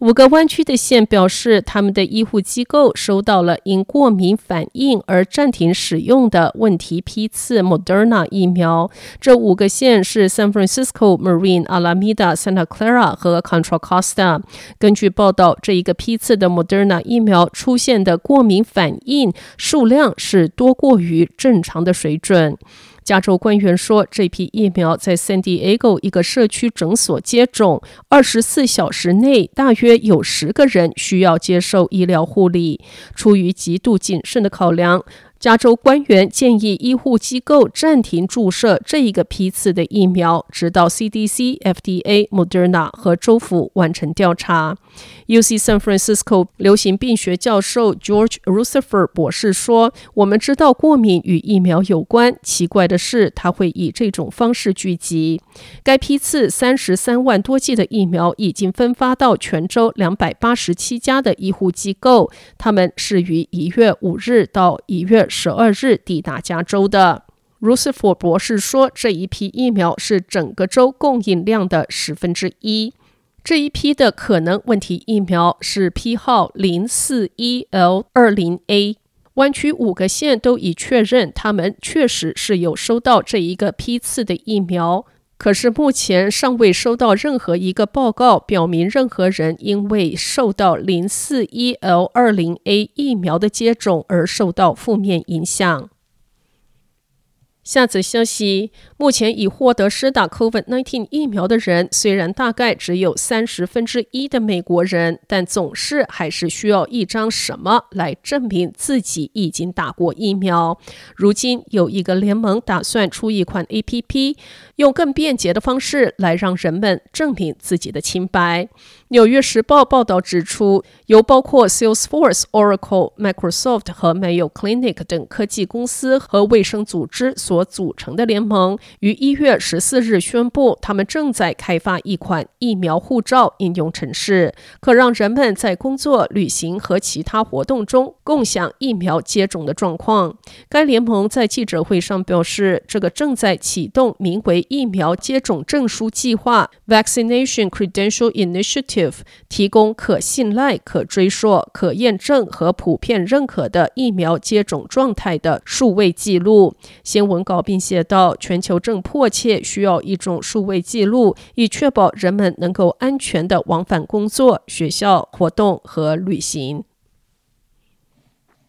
五个湾区的县表示，他们的医护机构收到了因过敏反应而暂停使用的问题批次 Moderna 疫苗。这五个县是 San Francisco、Marin、Alameda、Santa Clara 和 Contra Costa。根据报道，这一个批次的 Moderna 疫苗出现的过敏反应数量是多过于正常的水准。加州官员说，这批疫苗在 San Diego 一个社区诊所接种，二十四小时内大约有十个人需要接受医疗护理。出于极度谨慎的考量，加州官员建议医护机构暂停注射这一个批次的疫苗，直到 CDC、FDA、Moderna 和州府完成调查。UC San Francisco 流行病学教授 George Rutherford 博士说：“我们知道过敏与疫苗有关，奇怪的是，他会以这种方式聚集。该批次三十三万多剂的疫苗已经分发到全州两百八十七家的医护机构，他们是于一月五日到一月。”十二日抵达加州的罗斯福博士说：“这一批疫苗是整个州供应量的十分之一。这一批的可能问题疫苗是批号零四一 L 二零 A。湾区五个县都已确认，他们确实是有收到这一个批次的疫苗。可是目前尚未收到任何一个报告表明任何人因为受到零四一 L 二零 A 疫苗的接种而受到负面影响。下则消息：目前已获得施打 COVID-19 疫苗的人，虽然大概只有三十分之一的美国人，但总是还是需要一张什么来证明自己已经打过疫苗。如今有一个联盟打算出一款 APP，用更便捷的方式来让人们证明自己的清白。纽约时报报道指出，由包括 Salesforce、Oracle、Microsoft 和 Mayo Clinic 等科技公司和卫生组织所所组成的联盟，于一月十四日宣布，他们正在开发一款疫苗护照应用程式，可让人们在工作、旅行和其他活动中共享疫苗接种的状况。该联盟在记者会上表示，这个正在启动名为“疫苗接种证书计划 ”（Vaccination Credential Initiative）。提供可信赖、可追溯、可验证和普遍认可的疫苗接种状态的数位记录。新闻稿并写道：“全球正迫切需要一种数位记录，以确保人们能够安全地往返工作、学校、活动和旅行。”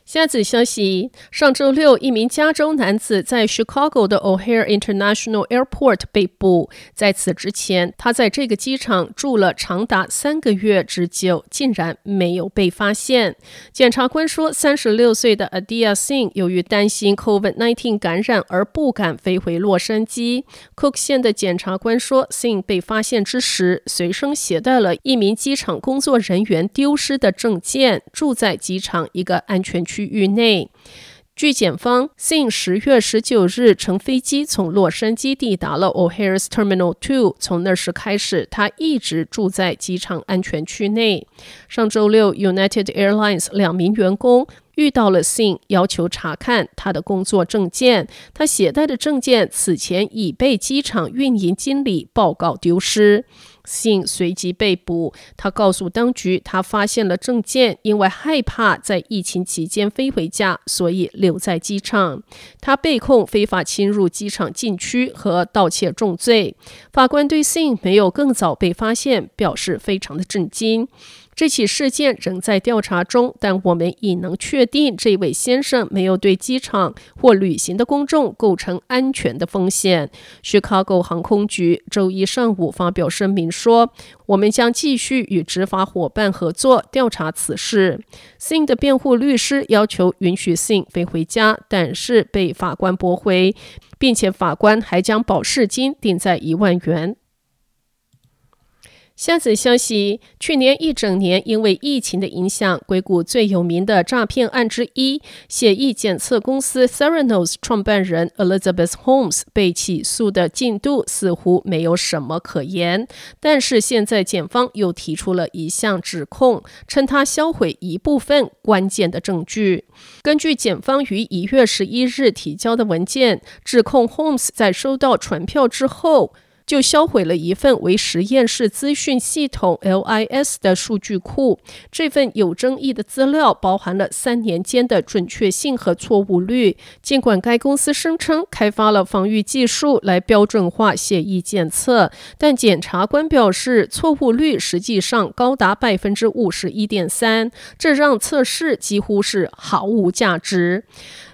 下子消息：上周六，一名加州男子在 Chicago 的 O'Hare International Airport 被捕。在此之前，他在这个机场住了长达三个月之久，竟然没有被发现。检察官说，三十六岁的 Adia Singh 由于担心 COVID-19 感染而不敢飞回洛杉矶。Cook 县的检察官说，Singh 被发现之时，随身携带了一名机场工作人员丢失的证件，住在机场一个安全区。区域内，据检方，Sing 十月十九日乘飞机从洛杉矶抵达了 O'Hare Terminal Two，从那时开始，他一直住在机场安全区内。上周六，United Airlines 两名员工遇到了 Sing，要求查看他的工作证件。他携带的证件此前已被机场运营经理报告丢失。Singh 随即被捕。他告诉当局，他发现了证件，因为害怕在疫情期间飞回家，所以留在机场。他被控非法侵入机场禁区和盗窃重罪。法官对 Singh 没有更早被发现表示非常的震惊。这起事件仍在调查中，但我们已能确定这位先生没有对机场或旅行的公众构成安全的风险。Chicago 航空局周一上午发表声明：“说我们将继续与执法伙伴合作调查此事。Sing 的辩护律师要求允许 Sing 飞回家，但是被法官驳回，并且法官还将保释金定在一万元。下则消息，去年一整年因为疫情的影响，硅谷最有名的诈骗案之一——血液检测公司 Theranos 创办人 Elizabeth Holmes 被起诉的进度似乎没有什么可言。但是现在检方又提出了一项指控，称他销毁一部分关键的证据。根据检方于一月十一日提交的文件，指控 Holmes 在收到传票之后，就销毁了一份为实验室资讯系统 LIS 的数据库。这份有争议的资料包含了三年间的准确性和错误率。尽管该公司声称开发了防御技术来标准化血液检测，但检察官表示错误率实际上高达百分之五十一点三，这让测试几乎是毫无价值。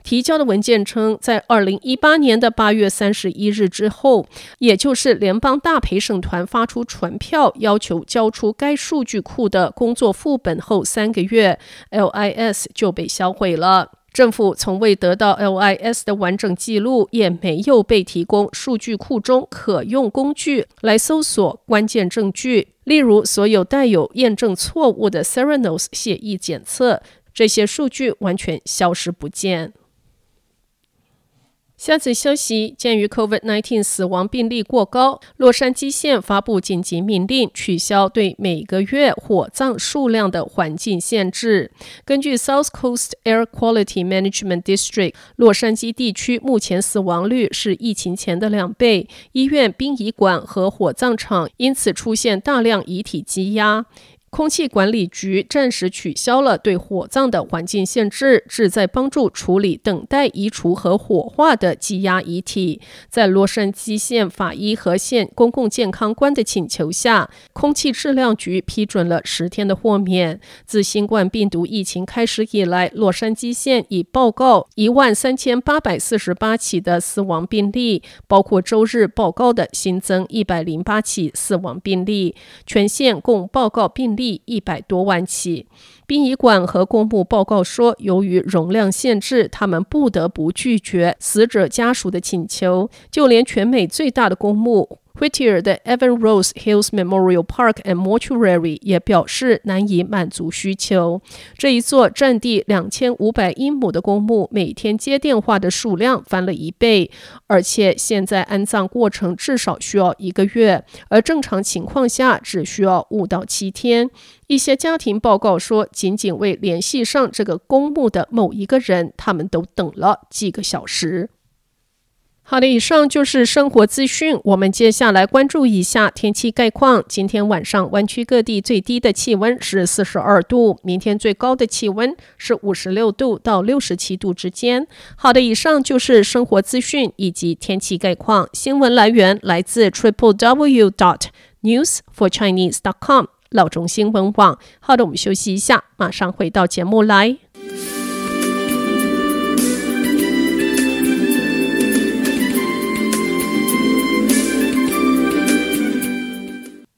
提交的文件称，在二零一八年的八月三十一日之后，也就是联邦大陪审团发出传票要求交出该数据库的工作副本后三个月，LIS 就被销毁了。政府从未得到 LIS 的完整记录，也没有被提供数据库中可用工具来搜索关键证据，例如所有带有验证错误的 Theranos 血液检测，这些数据完全消失不见。下则消息，鉴于 COVID-19 死亡病例过高，洛杉矶县发布紧急命令，取消对每个月火葬数量的环境限制。根据 South Coast Air Quality Management District，洛杉矶地区目前死亡率是疫情前的两倍，医院、殡仪馆和火葬场因此出现大量遗体积压。空气管理局暂时取消了对火葬的环境限制，旨在帮助处理等待移除和火化的积压遗体。在洛杉矶县法医和县公共健康官的请求下，空气质量局批准了十天的豁免。自新冠病毒疫情开始以来，洛杉矶县已报告一万三千八百四十八起的死亡病例，包括周日报告的新增一百零八起死亡病例。全县共报告病例。一百多万起，殡仪馆和公墓报告说，由于容量限制，他们不得不拒绝死者家属的请求，就连全美最大的公墓。Whittier 的 Evan Rose Hills Memorial Park and Mortuary 也表示难以满足需求。这一座占地两千五百英亩的公墓，每天接电话的数量翻了一倍，而且现在安葬过程至少需要一个月，而正常情况下只需要五到七天。一些家庭报告说，仅仅为联系上这个公墓的某一个人，他们都等了几个小时。好的，以上就是生活资讯。我们接下来关注一下天气概况。今天晚上湾区各地最低的气温是四十二度，明天最高的气温是五十六度到六十七度之间。好的，以上就是生活资讯以及天气概况。新闻来源来自 triple w dot news for chinese dot com 老中新闻网。好的，我们休息一下，马上回到节目来。